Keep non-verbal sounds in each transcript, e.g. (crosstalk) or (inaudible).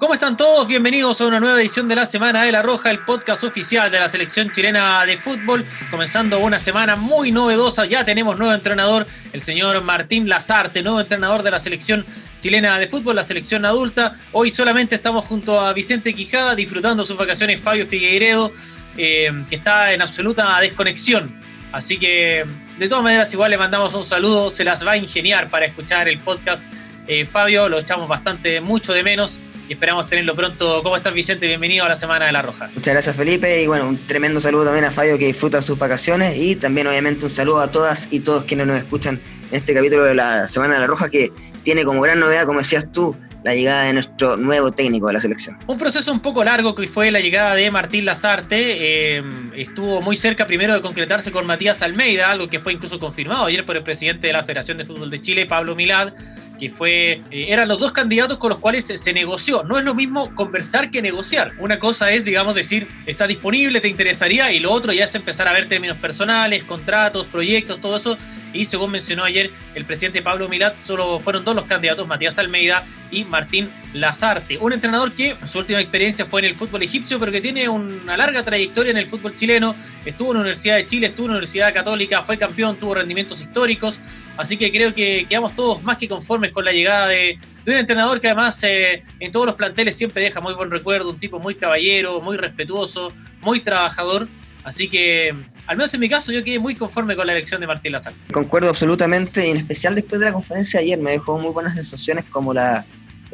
¿Cómo están todos? Bienvenidos a una nueva edición de la Semana de la Roja, el podcast oficial de la selección chilena de fútbol. Comenzando una semana muy novedosa, ya tenemos nuevo entrenador, el señor Martín Lazarte, nuevo entrenador de la selección chilena de fútbol, la selección adulta. Hoy solamente estamos junto a Vicente Quijada disfrutando sus vacaciones Fabio Figueiredo, eh, que está en absoluta desconexión. Así que de todas maneras igual le mandamos un saludo, se las va a ingeniar para escuchar el podcast. Eh, Fabio, lo echamos bastante, mucho de menos y esperamos tenerlo pronto. ¿Cómo estás, Vicente? Bienvenido a la Semana de la Roja. Muchas gracias, Felipe, y bueno, un tremendo saludo también a Fabio que disfruta sus vacaciones y también obviamente un saludo a todas y todos quienes nos escuchan en este capítulo de la Semana de la Roja que tiene como gran novedad, como decías tú, la llegada de nuestro nuevo técnico de la selección. Un proceso un poco largo que fue la llegada de Martín Lazarte. Eh, estuvo muy cerca primero de concretarse con Matías Almeida, algo que fue incluso confirmado ayer por el presidente de la Federación de Fútbol de Chile, Pablo Milad que fue, eh, eran los dos candidatos con los cuales se, negoció. No es lo mismo conversar que negociar. Una cosa es, digamos, decir, está disponible, te interesaría, y lo otro ya es empezar a ver términos personales, contratos, proyectos, todo eso. Y según mencionó ayer el presidente Pablo Milat, solo fueron dos los candidatos, Matías Almeida y Martín Lazarte. Un entrenador que su última experiencia fue en el fútbol egipcio, pero que tiene una larga trayectoria en el fútbol chileno. Estuvo en la Universidad de Chile, estuvo en la Universidad Católica, fue campeón, tuvo rendimientos históricos. Así que creo que quedamos todos más que conformes con la llegada de, un entrenador que además eh, en todos los planteles siempre deja muy buen recuerdo, un tipo muy caballero, muy respetuoso, muy trabajador. Así que, al menos en mi caso, yo quedé muy conforme con la elección de Martín Lazar. Concuerdo absolutamente, y en especial después de la conferencia de ayer me dejó muy buenas sensaciones como la,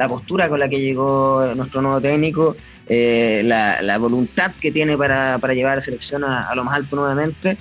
postura con la que llegó nuestro nuevo técnico, eh, la, voluntad que tiene para, llevar a la selección a lo más alto nuevamente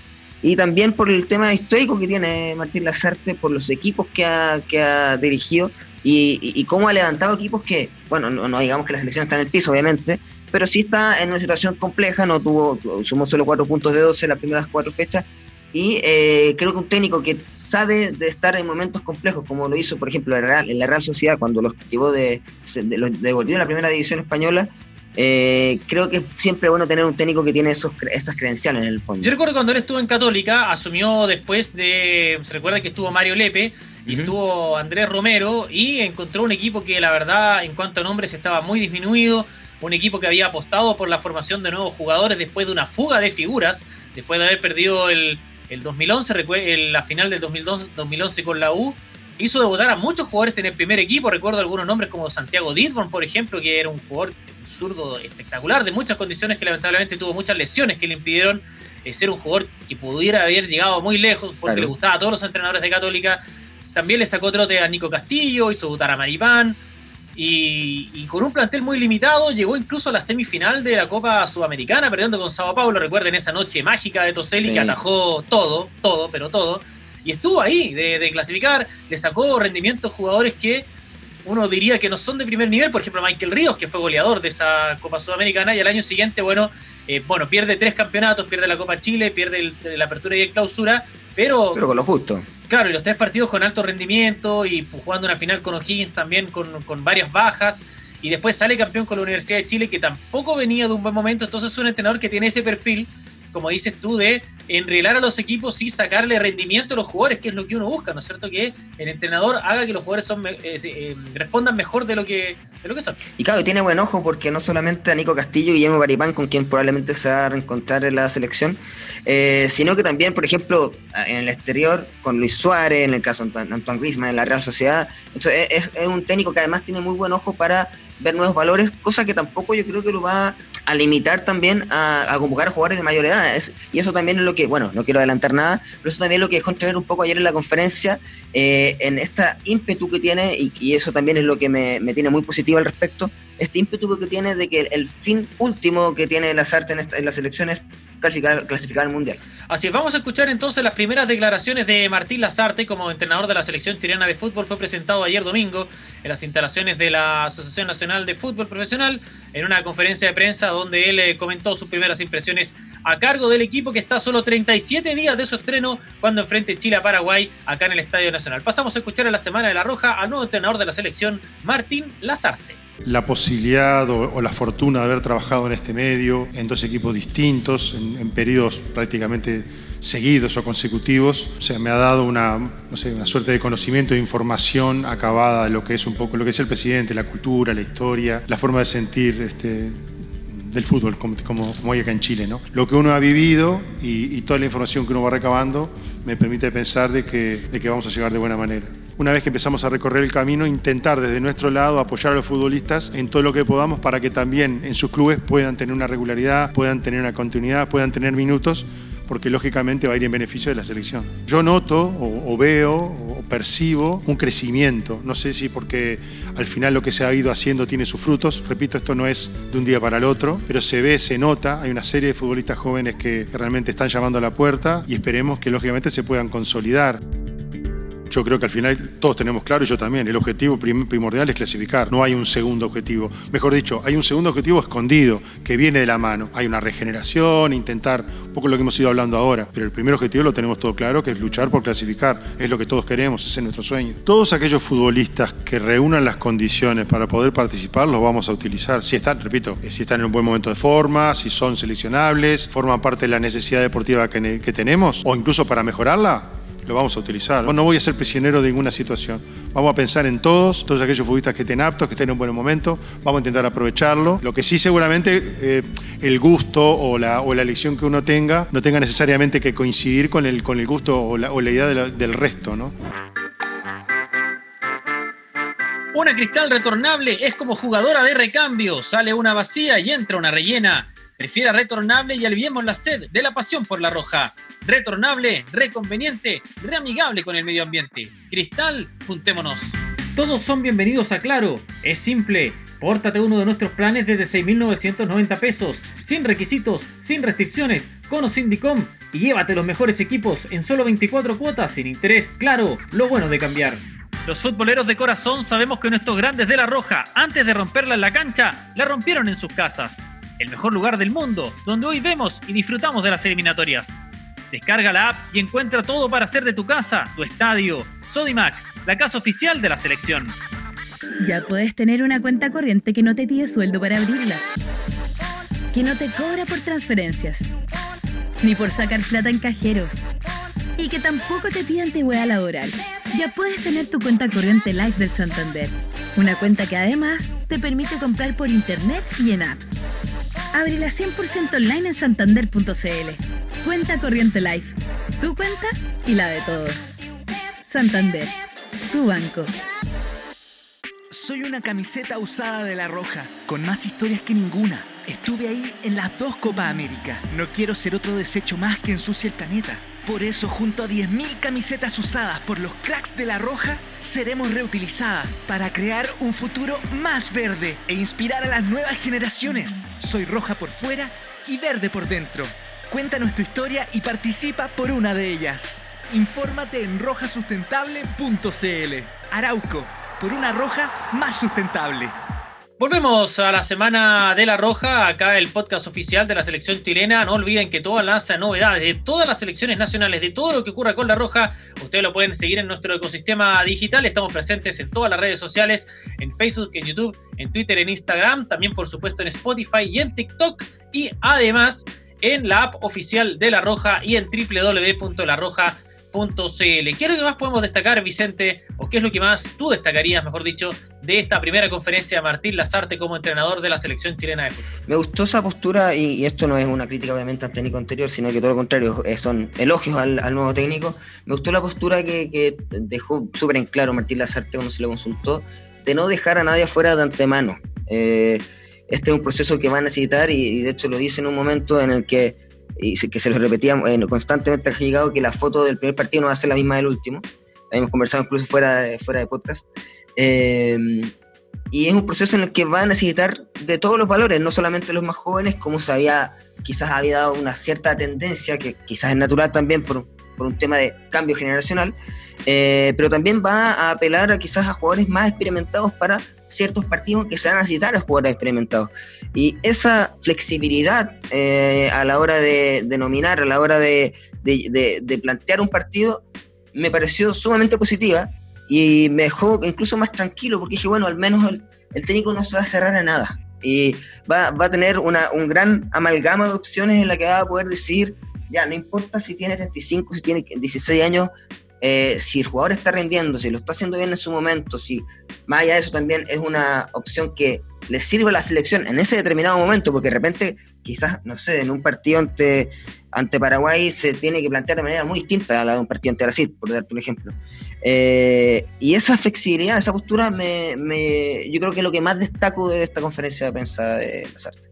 y también por el tema histórico que tiene Martín Lazarte, por los equipos que ha, que ha dirigido y, cómo ha levantado equipos que, bueno, no, digamos que la selección está en el piso, obviamente, pero sí está en una situación compleja, no tuvo, sumó solo cuatro puntos de 12 en las primeras cuatro fechas, y eh, creo que un técnico que sabe de estar en momentos complejos, como lo hizo, por ejemplo, en la Real Sociedad, cuando los llevó de, de, los devolvió la primera división española, eh, creo que es siempre bueno tener un técnico que tiene esos, esas credenciales en el fondo. Yo recuerdo cuando él estuvo en Católica, asumió después de. Se recuerda que estuvo Mario Lepe y estuvo Andrés Romero y encontró un equipo que, la verdad, en cuanto a nombres, estaba muy disminuido. Un equipo que había apostado por la formación de nuevos jugadores después de una fuga de figuras, después de haber perdido el, el 2011, la final del 2012, 2011 con la U hizo debutar a muchos jugadores en el primer equipo. Recuerdo algunos nombres como Santiago Didborn, por ejemplo, que era un jugador zurdo espectacular, de muchas condiciones que lamentablemente tuvo muchas lesiones que le impidieron eh, ser un jugador que pudiera haber llegado muy lejos porque le gustaba a todos los entrenadores de Católica. También le sacó trote a Nico Castillo, hizo debutar a Maripán. Y, con un plantel muy limitado llegó incluso a la semifinal de la Copa Sudamericana, perdiendo con Sao Paulo. Recuerden esa noche mágica de Toselli que atajó todo, todo, pero todo. Y estuvo ahí de, de clasificar, le sacó rendimientos jugadores que uno diría que no son de primer nivel, por ejemplo Michael Ríos, que fue goleador de esa Copa Sudamericana, y al año siguiente, bueno, eh, bueno pierde tres campeonatos, pierde la Copa Chile, pierde la apertura y el clausura, pero... Pero con lo justo. Claro, y los tres partidos con alto rendimiento y jugando una final con O'Higgins también con, con varias bajas, y después sale campeón con la Universidad de Chile, que tampoco venía de un buen momento, entonces es un entrenador que tiene ese perfil como dices tú, de enrilar a los equipos y sacarle rendimiento a los jugadores, que es lo que uno busca, ¿no es cierto? Que el entrenador haga que los jugadores son, eh, eh, respondan mejor de lo, que, de lo que son. Y claro, tiene buen ojo porque no solamente a Nico Castillo y Guillermo Baripán, con quien probablemente se va a reencontrar en la selección, eh, sino que también, por ejemplo, en el exterior, con Luis Suárez, en el caso de Antoine Griezmann, en la Real Sociedad. Entonces, es, es un técnico que además tiene muy buen ojo para ver nuevos valores, cosa que tampoco yo creo que lo va a limitar también a, convocar a jugadores de mayor edad. y eso también es lo que, bueno, no quiero adelantar nada, pero eso también es lo que dejó entrever un poco ayer en la conferencia, eh, en esta ímpetu que tiene, y, eso también es lo que me, tiene muy positivo al respecto, este ímpetu que tiene de que el, fin último que tiene las artes en, las elecciones clasificar, clasificar al Mundial. Así es, vamos a escuchar entonces las primeras declaraciones de Martín Lazarte como entrenador de la selección chilena de fútbol. Fue presentado ayer domingo en las instalaciones de la Asociación Nacional de Fútbol Profesional en una conferencia de prensa donde él eh, comentó sus primeras impresiones a cargo del equipo que está solo 37 días de su estreno cuando enfrente Chile a Paraguay acá en el Estadio Nacional. Pasamos a escuchar a la Semana de la Roja al nuevo entrenador de la selección, Martín Lazarte. La posibilidad o, la fortuna de haber trabajado en este medio, en dos equipos distintos, en, en periodos prácticamente seguidos o consecutivos, o me ha dado una, no sé, una suerte de conocimiento, de información acabada de lo que es un poco lo que es el presidente, la cultura, la historia, la forma de sentir este, del fútbol, como, como, hay acá en Chile. ¿no? Lo que uno ha vivido y, toda la información que uno va recabando me permite pensar de que, de que vamos a llegar de buena manera una vez que empezamos a recorrer el camino, intentar desde nuestro lado apoyar a los futbolistas en todo lo que podamos para que también en sus clubes puedan tener una regularidad, puedan tener una continuidad, puedan tener minutos porque lógicamente va a ir en beneficio de la selección. Yo noto o, veo o percibo un crecimiento, no sé si porque al final lo que se ha ido haciendo tiene sus frutos, repito, esto no es de un día para el otro, pero se ve, se nota, hay una serie de futbolistas jóvenes que realmente están llamando a la puerta y esperemos que lógicamente se puedan consolidar. Yo creo que al final todos tenemos claro, y yo también, el objetivo primordial es clasificar, no hay un segundo objetivo. Mejor dicho, hay un segundo objetivo escondido que viene de la mano. Hay una regeneración, intentar un poco lo que hemos ido hablando ahora, pero el primer objetivo lo tenemos todo claro, que es luchar por clasificar, es lo que todos queremos, ese es nuestro sueño. Todos aquellos futbolistas que reúnan las condiciones para poder participar los vamos a utilizar. Si están, repito, si están en un buen momento de forma, si son seleccionables, forman parte de la necesidad deportiva que, que tenemos, o incluso para mejorarla, lo vamos a utilizar. No voy a ser prisionero de ninguna situación. Vamos a pensar en todos, todos aquellos futbolistas que estén aptos, que estén en un buen momento, vamos a intentar aprovecharlo. Lo que sí seguramente eh, el gusto o la, o la elección que uno tenga no tenga necesariamente que coincidir con el, con el gusto o la, idea del resto. ¿no? Una cristal retornable es como jugadora de recambio. Sale una vacía y entra una rellena. Prefiera retornable y aliviemos la sed de la pasión por la roja. Retornable, reconveniente, reamigable con el medio ambiente. Cristal, juntémonos. Todos son bienvenidos a Claro. Es simple. Pórtate uno de nuestros planes desde 6.990 pesos, sin requisitos, sin restricciones, con o sin DICOM, y llévate los mejores equipos en solo 24 cuotas sin interés. Claro, lo bueno de cambiar. Los futboleros de corazón sabemos que nuestros grandes de la Roja, antes de romperla en la cancha, la rompieron en sus casas el mejor lugar del mundo, donde hoy vemos y disfrutamos de las eliminatorias. Descarga la app y encuentra todo para hacer de tu casa, tu estadio. Sodimac, la casa oficial de la selección. Ya puedes tener una cuenta corriente que no te pide sueldo para abrirla. Que no te cobra por transferencias. Ni por sacar plata en cajeros. Y que tampoco te pide antigüedad laboral. Ya puedes tener tu cuenta corriente Live del Santander. Una cuenta que además te permite comprar por internet y en apps. Ábrela 100% online en santander.cl. Cuenta Corriente Life. Tu cuenta y la de todos. Santander. Tu banco. Soy una camiseta usada de La Roja, con más historias que ninguna. Estuve ahí en las dos Copa América. No quiero ser otro desecho más que ensucie el planeta. Por eso, junto a 10.000 camisetas usadas por los cracks de La Roja, seremos reutilizadas para crear un futuro más verde e inspirar a las nuevas generaciones. Soy roja por fuera y verde por dentro. Cuéntanos tu historia y participa por una de ellas. Infórmate en rojasustentable.cl. Arauco, por una roja más sustentable. Volvemos a la semana de la Roja, acá el podcast oficial de la selección chilena. No olviden que todas las novedades de todas las selecciones nacionales, de todo lo que ocurra con la Roja, ustedes lo pueden seguir en nuestro ecosistema digital. Estamos presentes en todas las redes sociales, en Facebook, en YouTube, en Twitter, en Instagram, también por supuesto en Spotify y en TikTok. Y además en la app oficial de la Roja y en www.larroja.com ¿Qué es lo que más podemos destacar, Vicente? ¿O qué es lo que más tú destacarías, mejor dicho, de esta primera conferencia de Martín Lazarte como entrenador de la selección chilena de fútbol? Me gustó esa postura, y, esto no es una crítica obviamente al técnico anterior, sino que todo lo contrario, eh, son elogios al, nuevo técnico. Me gustó la postura que, dejó súper en claro Martín Lazarte cuando se lo consultó, de no dejar a nadie afuera de antemano. Eh, este es un proceso que va a necesitar y, y de hecho lo dice en un momento en el que y que se lo repetía eh, constantemente ha llegado que la foto del primer partido no va a ser la misma del último. Hemos conversado incluso fuera de, fuera de podcast. Eh, y es un proceso en el que va a necesitar de todos los valores, no solamente los más jóvenes, como se había, quizás había dado una cierta tendencia, que quizás es natural también por, por un tema de cambio generacional, eh, pero también va a apelar a quizás a jugadores más experimentados para ciertos partidos que se van a necesitar a jugadores experimentados. Y esa flexibilidad eh, a la hora de, nominar, a la hora de, plantear un partido, me pareció sumamente positiva y me dejó incluso más tranquilo porque dije, bueno, al menos el, técnico no se va a cerrar a nada y va, va a tener una, un gran amalgama de opciones en la que va a poder decir, ya, no importa si tiene 35, si tiene 16 años, eh, si el jugador está rindiendo, si lo está haciendo bien en su momento, si más allá de eso también es una opción que le sirve a la selección en ese determinado momento, porque de repente quizás, no sé, en un partido ante, ante Paraguay se tiene que plantear de manera muy distinta a la de un partido ante Brasil, por darte un ejemplo. Eh, y esa flexibilidad, esa postura, me, yo creo que es lo que más destaco de esta conferencia de prensa de Lazarte.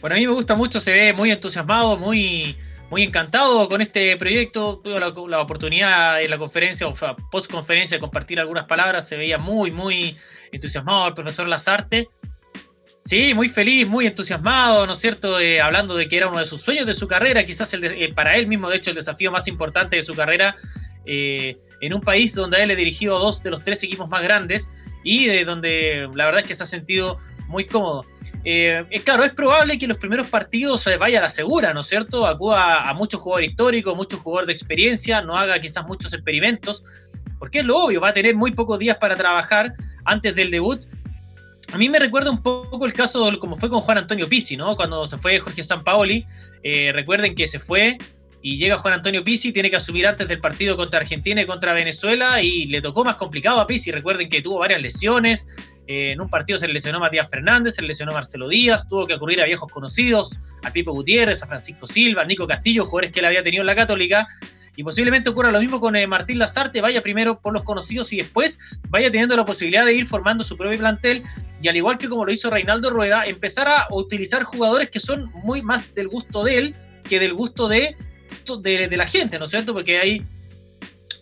Bueno, a mí me gusta mucho, se ve muy entusiasmado, muy muy encantado con este proyecto. Tuve la, oportunidad en la conferencia, o post conferencia, de compartir algunas palabras. Se veía muy, muy entusiasmado el profesor Lazarte. Sí, muy feliz, muy entusiasmado, ¿no es cierto? Eh, hablando de que era uno de sus sueños de su carrera, quizás el eh, para él mismo, de hecho, el desafío más importante de su carrera, eh, en un país donde él ha dirigido dos de los tres equipos más grandes y de donde la verdad es que se ha sentido muy cómodo. Eh, claro, es probable que los primeros partidos se vaya a la segura, ¿no es cierto? Acuda a muchos jugadores históricos, muchos jugadores de experiencia, no haga quizás muchos experimentos, porque es lo obvio, va a tener muy pocos días para trabajar antes del debut. A mí me recuerda un poco el caso como fue con Juan Antonio Pizzi, ¿no? Cuando se fue Jorge Sampaoli, eh, recuerden que se fue y llega Juan Antonio Pizzi, tiene que asumir antes del partido contra Argentina y contra Venezuela y le tocó más complicado a Pizzi. Recuerden que tuvo varias lesiones, en un partido se lesionó Matías Fernández, se lesionó Marcelo Díaz, tuvo que ocurrir a viejos conocidos, a Pipo Gutiérrez, a Francisco Silva, a Nico Castillo, jugadores que él había tenido en la Católica. Y posiblemente ocurra lo mismo con eh, Martín Lazarte, vaya primero por los conocidos y después vaya teniendo la posibilidad de ir formando su propio plantel y al igual que como lo hizo Reinaldo Rueda, empezar a utilizar jugadores que son muy más del gusto de él que del gusto de, de, de la gente, ¿no es cierto? Porque hay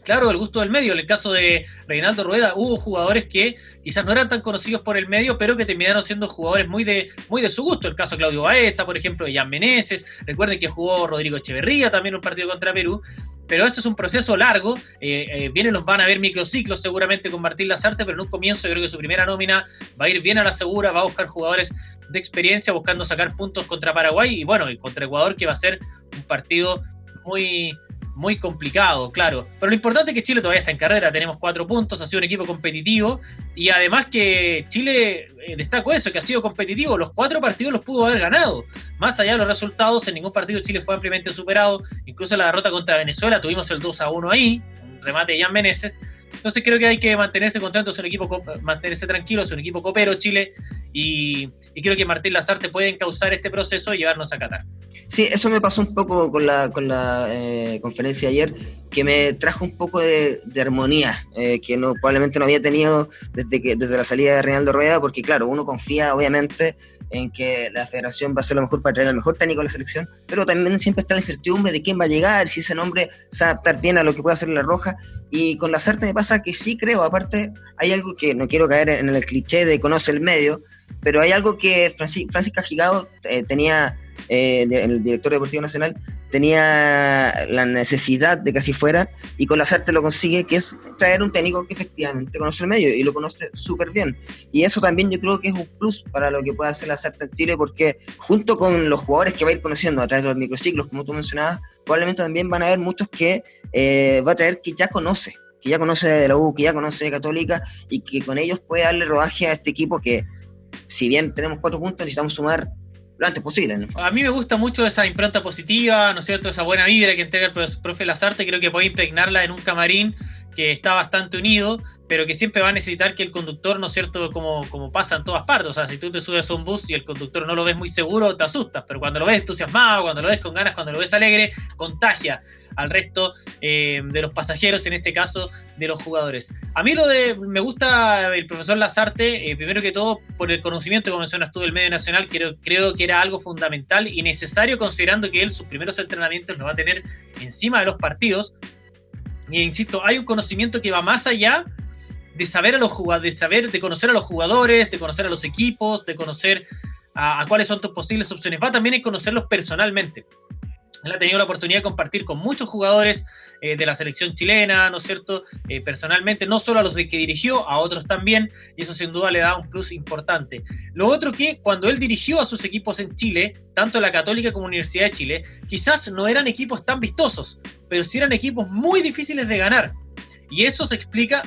claro, el gusto del medio. En el caso de Reinaldo Rueda, hubo jugadores que quizás no eran tan conocidos por el medio, pero que terminaron siendo jugadores muy de, muy de su gusto. El caso de Claudio Baeza, por ejemplo, de Jan Meneses. Recuerden que jugó Rodrigo Echeverría también un partido contra Perú. Pero eso es un proceso largo. Eh, eh, vienen los van a ver microciclos seguramente con Martín Lazarte, pero en un comienzo yo creo que su primera nómina va a ir bien a la segura, va a buscar jugadores de experiencia buscando sacar puntos contra Paraguay y bueno, y contra Ecuador que va a ser un partido muy, muy complicado, claro. Pero lo importante es que Chile todavía está en carrera, tenemos cuatro puntos, ha sido un equipo competitivo y además que Chile eh, destacó eso, que ha sido competitivo, los cuatro partidos los pudo haber ganado. Más allá de los resultados, en ningún partido Chile fue ampliamente superado, incluso la derrota contra Venezuela tuvimos el 2 a 1 ahí, un remate de Jan Meneses. Entonces creo que hay que mantenerse contento, es un equipo, mantenerse tranquilo, es un equipo copero Chile y, y creo que Martín Lazarte puede encauzar este proceso y llevarnos a Qatar. Sí, eso me pasó un poco con la, con la eh, conferencia de ayer, que me trajo un poco de, armonía, eh, que no, probablemente no había tenido desde, que, desde la salida de Reinaldo Rueda, porque claro, uno confía obviamente en que la federación va a hacer lo mejor para traer al mejor técnico a la selección, pero también siempre está la incertidumbre de quién va a llegar, si ese nombre se va a adaptar bien a lo que puede hacer la Roja, y con la Sarta me pasa que sí creo, aparte hay algo que no quiero caer en el cliché de conoce el medio, pero hay algo que Francisca Gigado eh, tenía eh, el director deportivo nacional, tenía la necesidad de que así fuera y con la SARTE lo consigue, que es traer un técnico que efectivamente conoce el medio y lo conoce súper bien. Y eso también yo creo que es un plus para lo que pueda hacer la SARTE en Chile, porque junto con los jugadores que va a ir conociendo a través de los microciclos, como tú mencionabas, probablemente también van a haber muchos que eh, va a traer que ya conoce que ya conoce de la U, que ya conoce de Católica y que con ellos puede darle rodaje a este equipo que, si bien tenemos cuatro puntos, necesitamos sumar lo antes posible. A mí me gusta mucho esa impronta positiva, ¿no es cierto? Esa buena vibra que entrega el profe Lazarte, creo que puede impregnarla en un camarín que está bastante unido pero que siempre va a necesitar que el conductor, ¿no es cierto?, como, como pasa en todas partes. O sea, si tú te subes a un bus y el conductor no lo ves muy seguro, te asustas, pero cuando lo ves entusiasmado, cuando lo ves con ganas, cuando lo ves alegre, contagia al resto eh, de los pasajeros, en este caso de los jugadores. A mí lo de, me gusta el profesor Lazarte, eh, primero que todo por el conocimiento que mencionas tú del medio nacional, creo, creo que era algo fundamental y necesario considerando que él sus primeros entrenamientos los va a tener encima de los partidos. Y insisto, hay un conocimiento que va más allá de saber a los de saber, de conocer a los jugadores, de conocer a los equipos, de conocer a, cuáles son tus posibles opciones. Va también a conocerlos personalmente. Él ha tenido la oportunidad de compartir con muchos jugadores eh, de la selección chilena, ¿no es cierto? Eh, personalmente, no solo a los de que dirigió, a otros también, y eso sin duda le da un plus importante. Lo otro que cuando él dirigió a sus equipos en Chile, tanto la Católica como Universidad de Chile, quizás no eran equipos tan vistosos, pero sí eran equipos muy difíciles de ganar. Y eso se explica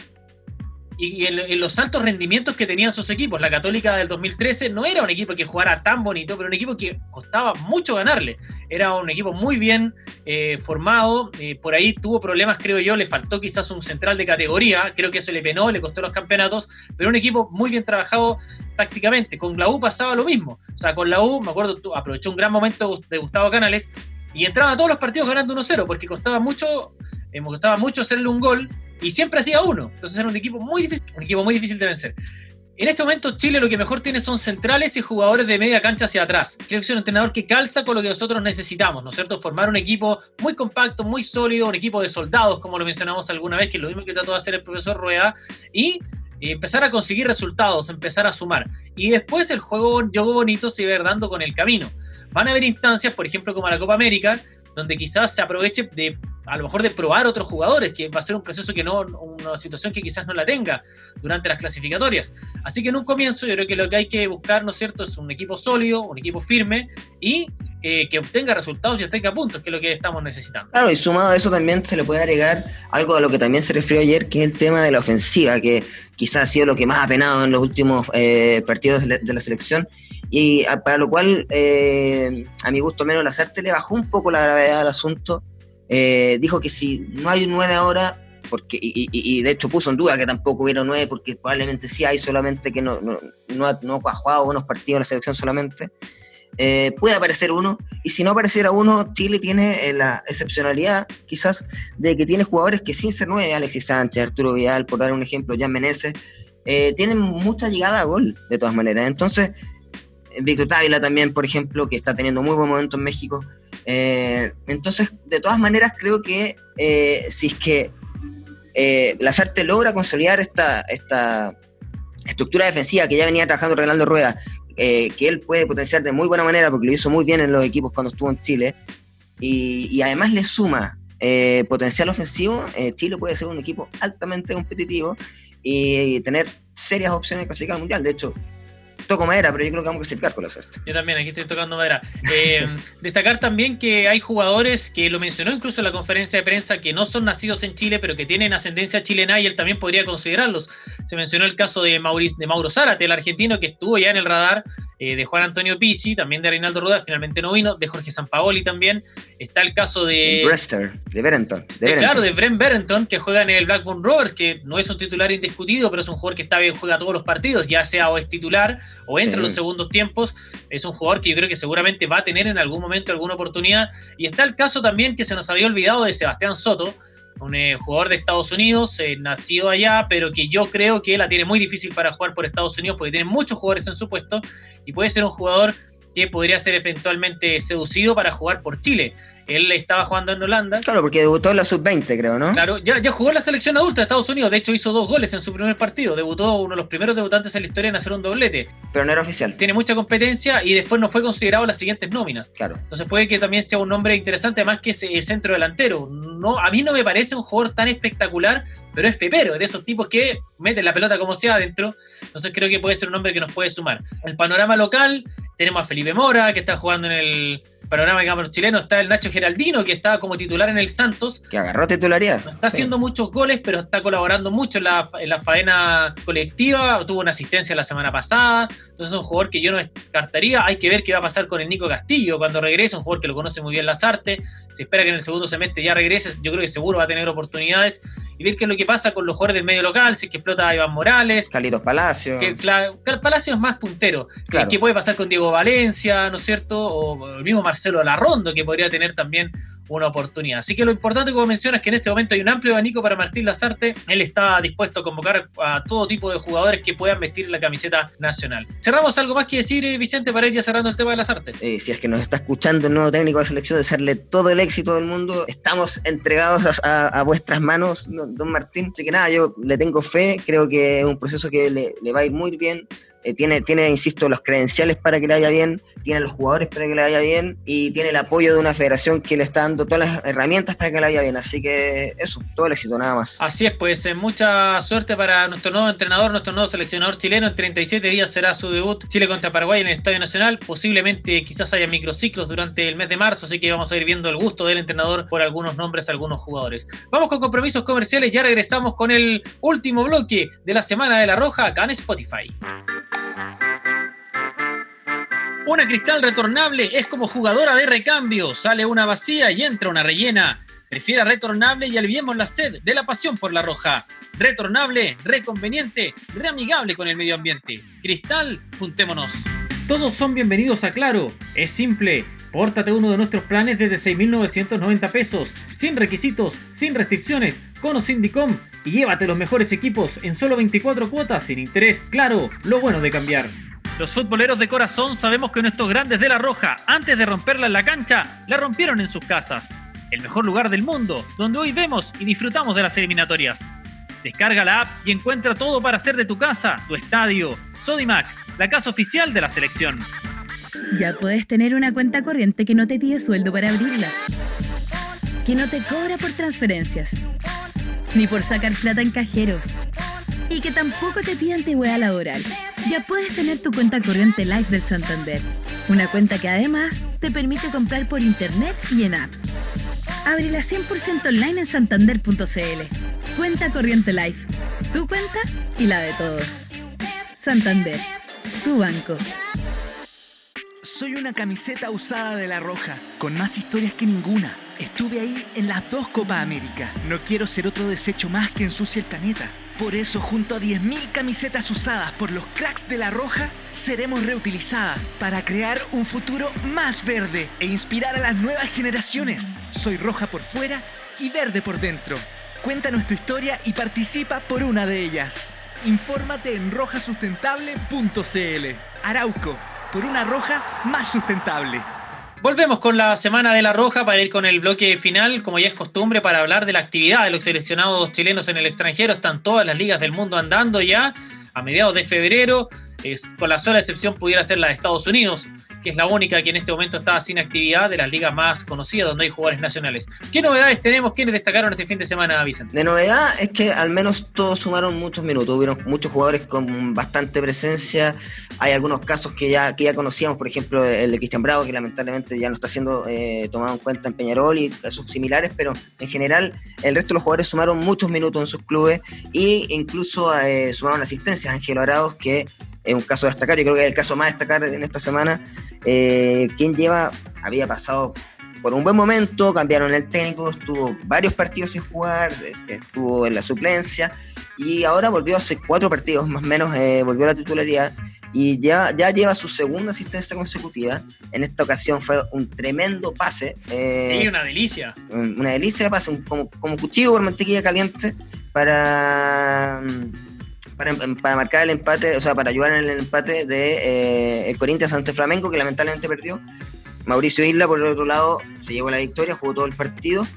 y, en, los altos rendimientos que tenían sus equipos. La Católica del 2013 no era un equipo que jugara tan bonito, pero un equipo que costaba mucho ganarle. Era un equipo muy bien eh, formado, eh, por ahí tuvo problemas, creo yo, le faltó quizás un central de categoría, creo que eso le penó, le costó los campeonatos, pero un equipo muy bien trabajado tácticamente. Con la U pasaba lo mismo. O sea, con la U, me acuerdo, aprovechó un gran momento de Gustavo Canales y entraba a todos los partidos ganando 1-0, porque costaba mucho, eh, costaba mucho hacerle un gol y siempre hacía uno. Entonces era un equipo muy difícil, un equipo muy difícil de vencer. En este momento Chile lo que mejor tiene son centrales y jugadores de media cancha hacia atrás. Creo que es un entrenador que calza con lo que nosotros necesitamos, ¿no es cierto? Formar un equipo muy compacto, muy sólido, un equipo de soldados, como lo mencionamos alguna vez, que es lo mismo que trató de hacer el profesor Rueda, y empezar a conseguir resultados, empezar a sumar. Y después el juego, juego bonito se va dando con el camino. Van a haber instancias, por ejemplo, como la Copa América, donde quizás se aproveche de a lo mejor de probar otros jugadores, que va a ser un proceso que no, una situación que quizás no la tenga durante las clasificatorias. Así que en un comienzo yo creo que lo que hay que buscar, ¿no es cierto?, es un equipo sólido, un equipo firme y eh, que obtenga resultados y obtenga puntos, que es lo que estamos necesitando. Claro, y sumado a eso también se le puede agregar algo a lo que también se refirió ayer, que es el tema de la ofensiva, que quizás ha sido lo que más ha penado en los últimos eh, partidos de la, selección y para lo cual, eh, a mi gusto menos, la le bajó un poco la gravedad al asunto eh, dijo que si no hay un 9 ahora, porque, y, de hecho puso en duda que tampoco hubiera un 9, porque probablemente sí hay solamente que no, no, no, ha, no ha jugado buenos partidos en la selección solamente. Eh, puede aparecer uno, y si no apareciera uno, Chile tiene eh, la excepcionalidad quizás de que tiene jugadores que sin ser 9, Alexis Sánchez, Arturo Vidal, por dar un ejemplo, Jan Meneses, tienen mucha llegada a gol, de todas maneras. Entonces, Víctor Távila también, por ejemplo, que está teniendo muy buen momento en México, eh, entonces, de todas maneras, creo que eh, si es que eh, Lazarte logra consolidar esta, esta estructura defensiva que ya venía trabajando Regalando Rueda, que él puede potenciar de muy buena manera porque lo hizo muy bien en los equipos cuando estuvo en Chile, y, además le suma potencial ofensivo, Chile puede ser un equipo altamente competitivo y, tener serias opciones de clasificar al mundial. De hecho, toco madera, pero yo creo que vamos a clasificar con la suerte. Yo también, aquí estoy tocando madera. Eh, (laughs) destacar también que hay jugadores que lo mencionó incluso en la conferencia de prensa que no son nacidos en Chile, pero que tienen ascendencia chilena y él también podría considerarlos. Se mencionó el caso de, Mauricio, de Mauro Zárate, el argentino que estuvo ya en el radar eh, de Juan Antonio Pizzi, también de Reinaldo Rueda, finalmente no vino, de Jorge Sampaoli también. Está el caso de. Brester, de Berenton. De Claro, de Brent Berenton, que juega en el Blackburn Rovers, que no es un titular indiscutido, pero es un jugador que está bien, juega todos los partidos, ya sea o es titular o entra en los segundos tiempos. Es un jugador que yo creo que seguramente va a tener en algún momento alguna oportunidad. Y está el caso también que se nos había olvidado de Sebastián Soto un eh, jugador de Estados Unidos, eh, nacido allá, pero que yo creo que la tiene muy difícil para jugar por Estados Unidos porque tiene muchos jugadores en su puesto y puede ser un jugador que podría ser eventualmente seducido para jugar por Chile. Él estaba jugando en Holanda. Claro, porque debutó en la sub-20, creo, ¿no? Claro, ya, ya jugó en la selección adulta de Estados Unidos. De hecho, hizo dos goles en su primer partido. Debutó uno de los primeros debutantes en la historia en hacer un doblete. Pero no era oficial. Tiene mucha competencia y después no fue considerado las siguientes nóminas. Claro. Entonces puede que también sea un nombre interesante, además que es centro delantero. No, a mí no me parece un jugador tan espectacular, pero es pepero, de esos tipos que meten la pelota como sea adentro. Entonces creo que puede ser un hombre que nos puede sumar. El panorama local, tenemos a Felipe Mora, que está jugando en el panorama de chileno está el Nacho Geraldino, que está como titular en el Santos. Que agarró titularidad. No está haciendo muchos goles, pero está colaborando mucho en la, en la, faena colectiva. Tuvo una asistencia la semana pasada. Entonces es un jugador que yo no descartaría. Hay que ver qué va a pasar con el Nico Castillo cuando regrese. Un jugador que lo conoce muy bien Lazarte. Se espera que en el segundo semestre ya regrese. Yo creo que seguro va a tener oportunidades. Y ver qué es lo que pasa con los jugadores del medio local. Si es que explota a Iván Morales. Calitos Palacio. Que, Palacio es más puntero. ¿Qué puede pasar con Diego Valencia, ¿no es cierto? O el mismo Marcelo Larrondo, que podría tener también una oportunidad. Así que lo importante, como mencionas, es que en este momento hay un amplio abanico para Martín Lazarte. Él está dispuesto a convocar a todo tipo de jugadores que puedan vestir la camiseta nacional. Cerramos algo más que decir, eh, Vicente, para ir ya cerrando el tema de Lazarte. Eh, si es que nos está escuchando el nuevo técnico de selección, desearle todo el éxito del mundo. Estamos entregados a, vuestras manos, don Martín. Así que nada, yo le tengo fe, creo que es un proceso que le, le va a ir muy bien eh, tiene, tiene, insisto, los credenciales para que le vaya bien, tiene los jugadores para que le vaya bien y tiene el apoyo de una federación que le está dando todas las herramientas para que le vaya bien. Así que eso, todo el éxito, nada más. Así es, pues eh, mucha suerte para nuestro nuevo entrenador, nuestro nuevo seleccionador chileno. En 37 días será su debut Chile contra Paraguay en el Estadio Nacional. Posiblemente quizás haya microciclos durante el mes de marzo, así que vamos a ir viendo el gusto del entrenador por algunos nombres, algunos jugadores. Vamos con compromisos comerciales, ya regresamos con el último bloque de la Semana de la Roja acá en Spotify. Una cristal retornable es como jugadora de recambio. Sale una vacía y entra una rellena. Prefiera retornable y aliviemos la sed de la pasión por la roja. Retornable, reconveniente, reamigable con el medio ambiente. Cristal, juntémonos. Todos son bienvenidos a Claro. Es simple. Pórtate uno de nuestros planes desde 6.990 pesos, sin requisitos, sin restricciones, con o sin y llévate los mejores equipos en solo 24 cuotas sin interés. Claro, lo bueno de cambiar. Los futboleros de corazón sabemos que nuestros grandes de la Roja, antes de romperla en la cancha, la rompieron en sus casas. El mejor lugar del mundo, donde hoy vemos y disfrutamos de las eliminatorias. Descarga la app y encuentra todo para hacer de tu casa, tu estadio. Sodimac, la casa oficial de la selección. Ya puedes tener una cuenta corriente que no te pide sueldo para abrirla. Que no te cobra por transferencias. Ni por sacar plata en cajeros y que tampoco te pide antigüedad laboral. Ya puedes tener tu cuenta corriente Life del Santander. Una cuenta que además te permite comprar por internet y en apps. Ábrela 100% online en santander.cl. Cuenta corriente Life. Tu cuenta y la de todos. Santander. Tu banco. Soy una camiseta usada de La Roja, con más historias que ninguna. Estuve ahí en las dos Copa América. No quiero ser otro desecho más que ensucie el planeta. Por eso, junto a 10.000 camisetas usadas por los cracks de La Roja, seremos reutilizadas para crear un futuro más verde e inspirar a las nuevas generaciones. Soy roja por fuera y verde por dentro. Cuéntanos tu historia y participa por una de ellas. Infórmate en rojasustentable.cl. Arauco, por una roja más sustentable. Volvemos con la Semana de la Roja para ir con el bloque final, como ya es costumbre, para hablar de la actividad de los seleccionados chilenos en el extranjero. Están todas las ligas del mundo andando ya a mediados de febrero, es, con la sola excepción pudiera ser la de Estados Unidos, que es la única que en este momento está sin actividad de las ligas más conocidas donde hay jugadores nacionales. ¿Qué novedades tenemos? ¿Quiénes destacaron este fin de semana, Vicente? De novedad es que al menos todos sumaron muchos minutos, hubieron muchos jugadores con bastante presencia, hay algunos casos que ya, que ya conocíamos, por ejemplo el de Cristian Bravo, que lamentablemente ya no está siendo eh, tomado en cuenta en Peñarol y casos similares, pero en general el resto de los jugadores sumaron muchos minutos en sus clubes e incluso eh, sumaron asistencias. Ángel Arados, que es un caso a destacar, yo creo que es el caso más destacar en esta semana, eh, quien lleva, había pasado por un buen momento, cambiaron el técnico, estuvo varios partidos sin jugar, estuvo en la suplencia y ahora volvió hace cuatro partidos más o menos, eh, volvió a la titularidad y ya, ya lleva su segunda asistencia consecutiva. En esta ocasión fue un tremendo pase. Eh, una delicia. Una delicia de pase, como, como cuchillo por mantequilla caliente para para, para, marcar el empate, o sea, para ayudar en el empate de eh, el Corinthians ante Flamengo, que lamentablemente perdió. Mauricio Isla, por el otro lado, se llevó la victoria, jugó todo el partido.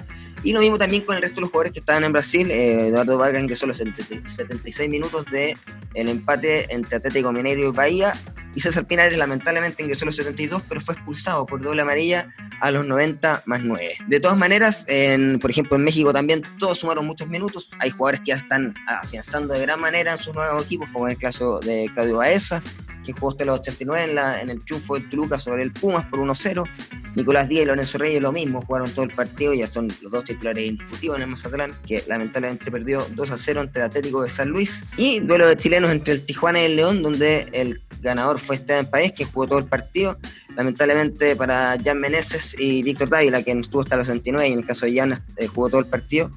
Y lo mismo también con el resto de los jugadores que estaban en Brasil. Eh, Eduardo Vargas ingresó los 76 minutos del el empate entre Atlético Mineiro y Bahía. Y César Pinares lamentablemente ingresó los 72, pero fue expulsado por doble amarilla a los 90 más 9. De todas maneras, en, por ejemplo en México también todos sumaron muchos minutos. Hay jugadores que ya están afianzando de gran manera en sus nuevos equipos, como en el caso de Claudio Baeza, que jugó hasta los 89 en, la, en el triunfo del Toluca sobre el Pumas por 1-0. Nicolás Díaz y Lorenzo Reyes lo mismo, jugaron todo el partido, ya son los dos titulares indiscutidos en el Mazatlán, que lamentablemente perdió 2-0 ante el Atlético de San Luis. Y duelo de chilenos entre el Tijuana y el León, donde el ganador fue Esteban Paez, que jugó todo el partido. Lamentablemente para Jan Meneses y Víctor Dávila, que estuvo hasta los 69 y en el caso de Jan eh, jugó todo el partido,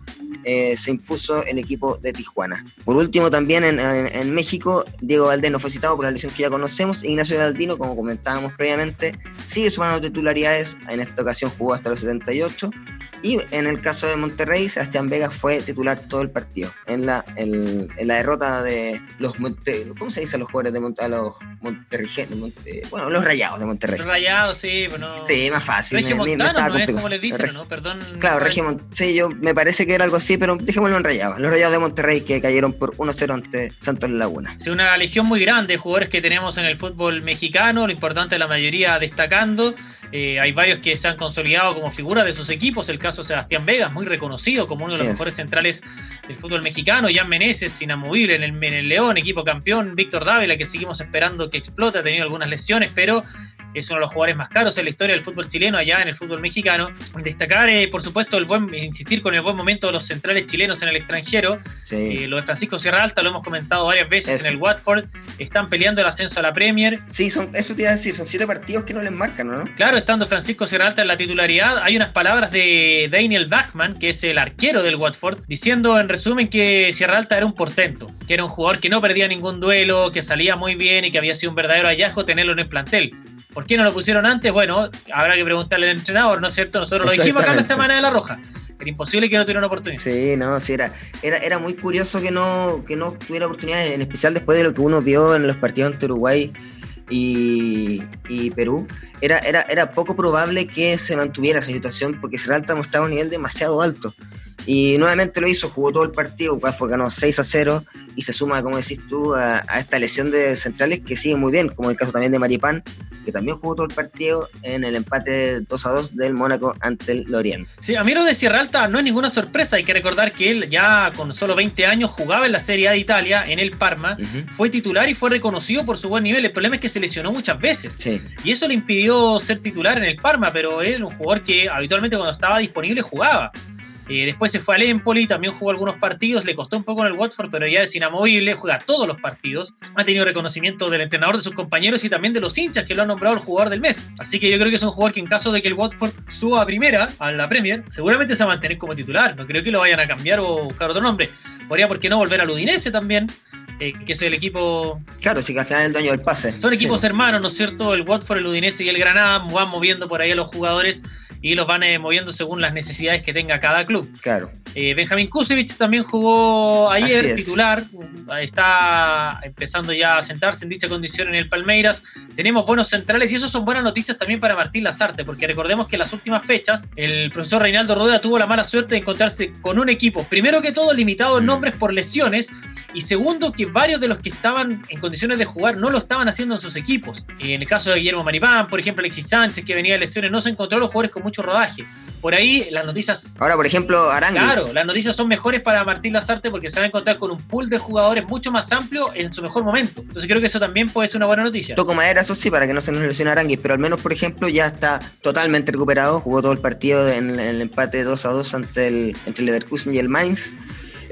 eh, se impuso el equipo de Tijuana. Por último, también en, México, Diego Valdés no fue citado por la lesión que ya conocemos. Ignacio Galdino, como comentábamos previamente, sigue sumando titularidades. En esta ocasión jugó hasta los 78. Y en el caso de Monterrey, Sebastián Vega fue titular todo el partido. En la, en, la derrota de los Monte, ¿cómo se dice a los jugadores de Monterrey? los Monterrey, bueno, los rayados de Monterrey. Los rayados, sí, bueno. Sí, más fácil. Regio Montano, no es como les dicen, ¿no? Perdón. Claro, Regio Sí, yo me parece que era algo así, pero dejémoslo en rayados. Los rayados de Monterrey que cayeron por 1-0 ante Santos Laguna. Sí, una legión muy grande de jugadores que tenemos en el fútbol mexicano, lo importante la mayoría destacando. Eh, hay varios que se han consolidado como figuras de sus equipos. El caso Sebastián Vegas, muy reconocido como uno de los mejores centrales del fútbol mexicano. Jan Meneses, inamovible en el, en el León, equipo campeón. Víctor Dávila, que seguimos esperando que explote, ha tenido algunas lesiones, pero es uno de los jugadores más caros en la historia del fútbol chileno, allá en el fútbol mexicano. Destacar, eh, por supuesto, el buen, insistir con el buen momento de los centrales chilenos en el extranjero. Eh, lo de Francisco Sierra Alta lo hemos comentado varias veces en el Watford. Están peleando el ascenso a la Premier. Sí, son, eso te iba a decir, son siete partidos que no les marcan, ¿no? Claro, estando Francisco Sierra Alta en la titularidad, hay unas palabras de Daniel Bachman, que es el arquero del Watford, diciendo en resumen que Sierra Alta era un portento, que era un jugador que no perdía ningún duelo, que salía muy bien y que había sido un verdadero hallazgo tenerlo en el plantel. ¿Por qué no lo pusieron antes? Bueno, habrá que preguntarle al entrenador, ¿no es cierto? Nosotros lo dijimos acá en la semana de la Roja. Era imposible que no tuviera una oportunidad. Sí, no, sí, era, era, era muy curioso que no, que no tuviera oportunidad, en especial después de lo que uno vio en los partidos ante Uruguay y, Perú. Era, era, era poco probable que se mantuviera esa situación porque Serralta mostraba un nivel demasiado alto. Y nuevamente lo hizo, jugó todo el partido, fue ganó 6 a 0 y se suma, como decís tú, a, esta lesión de centrales que sigue muy bien, como el caso también de Maripán, que también jugó todo el partido en el empate 2 a 2 del Mónaco ante el Lorient. Sí, a mí lo de Sierra Alta no es ninguna sorpresa, hay que recordar que él ya con solo 20 años jugaba en la Serie A de Italia, en el Parma, fue titular y fue reconocido por su buen nivel, el problema es que se lesionó muchas veces. Y eso le impidió ser titular en el Parma, pero él era un jugador que habitualmente cuando estaba disponible jugaba. Eh, después se fue al Empoli, también jugó algunos partidos, le costó un poco en el Watford, pero ya es inamovible, juega todos los partidos. Ha tenido reconocimiento del entrenador, de sus compañeros y también de los hinchas que lo han nombrado el jugador del mes. Así que yo creo que es un jugador que en caso de que el Watford suba a primera, a la Premier, seguramente se va a mantener como titular. No creo que lo vayan a cambiar o buscar otro nombre. Podría, ¿por qué no volver al Udinese también? Eh, que es el equipo. Claro, sí que al final el dueño del pase. Son equipos hermanos, ¿no es cierto? El Watford, el Udinese y el Granada van moviendo por ahí a los jugadores y los van eh, moviendo según las necesidades que tenga cada club. Claro. Eh, Benjamín Kusevich también jugó ayer, titular, está empezando ya a sentarse en dicha condición en el Palmeiras. Tenemos buenos centrales y eso son buenas noticias también para Martín Lazarte, porque recordemos que en las últimas fechas el profesor Reinaldo Rodea tuvo la mala suerte de encontrarse con un equipo, primero que todo limitado en mm. nombres por lesiones y segundo que varios de los que estaban en condiciones de jugar no lo estaban haciendo en sus equipos. En el caso de Guillermo Maripán, por ejemplo, Alexis Sánchez, que venía de lesiones, no se encontró los jugadores con mucho rodaje. Por ahí las noticias. Ahora, por ejemplo, Aranguis. Claro, las noticias son mejores para Martín Lazarte porque se va a encontrar con un pool de jugadores mucho más amplio en su mejor momento. Entonces creo que eso también puede ser una buena noticia. Toco madera, eso sí, para que no se nos lesione Aranguis, pero al menos, por ejemplo, ya está totalmente recuperado. Jugó todo el partido en, el empate 2 a 2 ante el, entre el Leverkusen y el Mainz.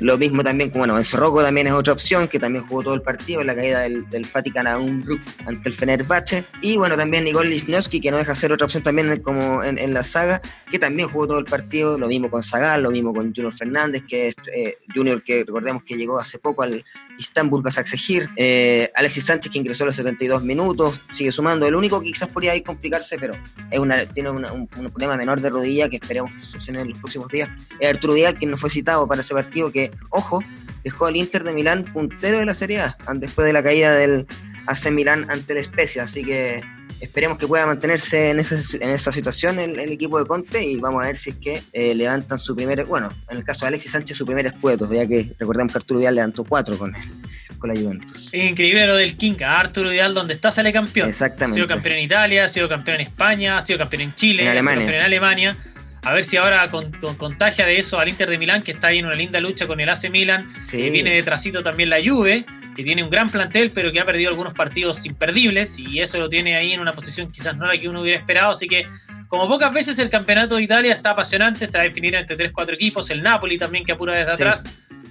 Lo mismo también, bueno, el Sorroco también es otra opción, que también jugó todo el partido, en la caída del, del Fatican a un ante el Fenerbahce. Y bueno, también Nicole Lichnowsky, que no deja ser otra opción también como en, la saga, que también jugó todo el partido, lo mismo con Zagal, lo mismo con Junior Fernández, que es eh, Junior que recordemos que llegó hace poco al Istanbul Basaksehir, eh, Alexis Sánchez que ingresó a los 72 minutos, sigue sumando, el único que quizás podría ahí complicarse, pero es una, tiene un, problema menor de rodilla que esperemos que se solucione en los próximos días, es Arturo Vidal, quien no fue citado para ese partido, que ojo, dejó al Inter de Milán puntero de la Serie A después de la caída del AC Milán ante el Spezia, así que esperemos que pueda mantenerse en esa, en esa situación el, equipo de Conte y vamos a ver si es que eh, levantan su primer, bueno, en el caso de Alexis Sánchez su primer escueto, ya que recordemos que Arturo Vidal levantó cuatro con él con la Juventus. Es increíble lo del King, Arturo Vidal, donde está sale campeón. Exactamente. Ha sido campeón en Italia, ha sido campeón en España, ha sido campeón en Chile, ha sido campeón en Alemania a ver si ahora con, contagia de eso al Inter de Milán, que está ahí en una linda lucha con el AC Milan. Sí. viene detrásito también la Juve, que tiene un gran plantel, pero que ha perdido algunos partidos imperdibles, y eso lo tiene ahí en una posición quizás no la que uno hubiera esperado. Así que, como pocas veces, el campeonato de Italia está apasionante, se va a definir entre 3-4 equipos, el Napoli también que apura desde atrás.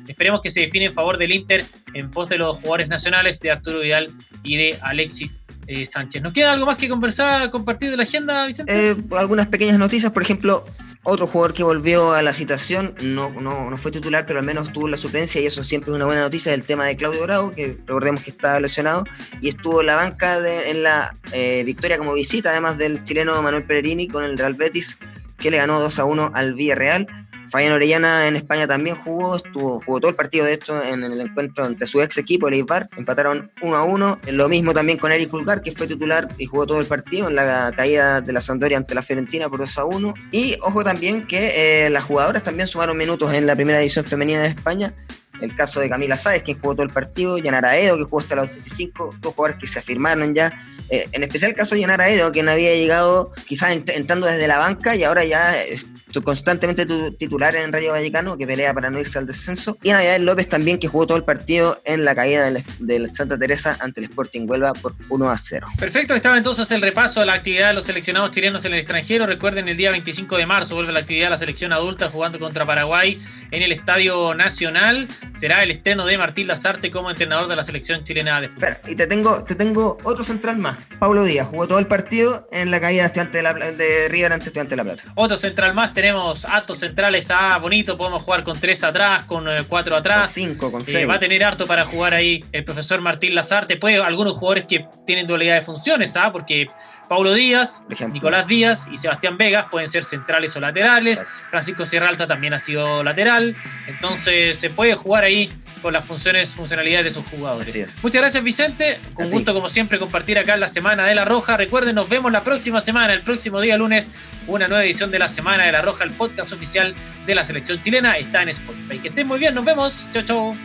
Esperemos que se define en favor del Inter en pos de los jugadores nacionales de Arturo Vidal y de Alexis eh, Sánchez. ¿Nos queda algo más que conversar, compartir de la agenda, Vicente? Eh, algunas pequeñas noticias, por ejemplo, otro jugador que volvió a la citación, no, no, no, fue titular, pero al menos tuvo la suplencia y eso siempre es una buena noticia, el tema de Claudio Bravo, que recordemos que está lesionado y estuvo en la banca en la eh, victoria como visita, además del chileno Manuel Pererini con el Real Betis que le ganó 2 a 1 al Villarreal. Fabián Orellana en España también jugó, estuvo, jugó todo el partido de hecho en el encuentro ante su ex equipo, el Eibar, empataron 1 a 1. Lo mismo también con Eric Pulgar, que fue titular y jugó todo el partido en la caída de la Sampdoria ante la Fiorentina por 2 a 1. Y ojo también que eh, las jugadoras también sumaron minutos en la primera edición femenina de España el caso de Camila Sáez, quien jugó todo el partido, Yanara Edo, que jugó hasta los 85, dos jugadores que se afirmaron ya. Eh, en especial el caso de Yanara Edo, quien había llegado quizás entrando desde la banca y ahora ya es constantemente titular en Radio Vallecano, que pelea para no irse al descenso. Y Navidad López también, que jugó todo el partido en la caída del, Santa Teresa ante el Sporting Huelva por 1 a 0. Perfecto, estaba entonces el repaso a la actividad de los seleccionados chilenos en el extranjero. Recuerden, el día 25 de marzo vuelve la actividad de la selección adulta jugando contra Paraguay en el Estadio Nacional será el estreno de Martín Lazarte como entrenador de la selección chilena de fútbol. y te tengo, te tengo otro central más. Paulo Díaz jugó todo el partido en la caída de, de, la, de River ante Estudiante de La Plata. Otro central más, tenemos actos centrales a bonito, podemos jugar con tres atrás, con eh, cuatro atrás. Con cinco, con eh, seis. va a tener harto para jugar ahí el profesor Martín Lazarte. Puede algunos jugadores que tienen dualidad de funciones, ¿ah? Porque Paulo Díaz, Nicolás Díaz y Sebastián Vegas pueden ser centrales o laterales. Francisco Sierra Alta también ha sido lateral. Entonces se puede jugar ahí con las funciones, funcionalidades de sus jugadores. Muchas gracias Vicente, con gusto como siempre compartir acá la Semana de la Roja. Recuerden, nos vemos la próxima semana, el próximo día lunes, una nueva edición de la Semana de la Roja, el podcast oficial de la selección chilena, está en Spotify. Que estén muy bien, nos vemos, chao chao.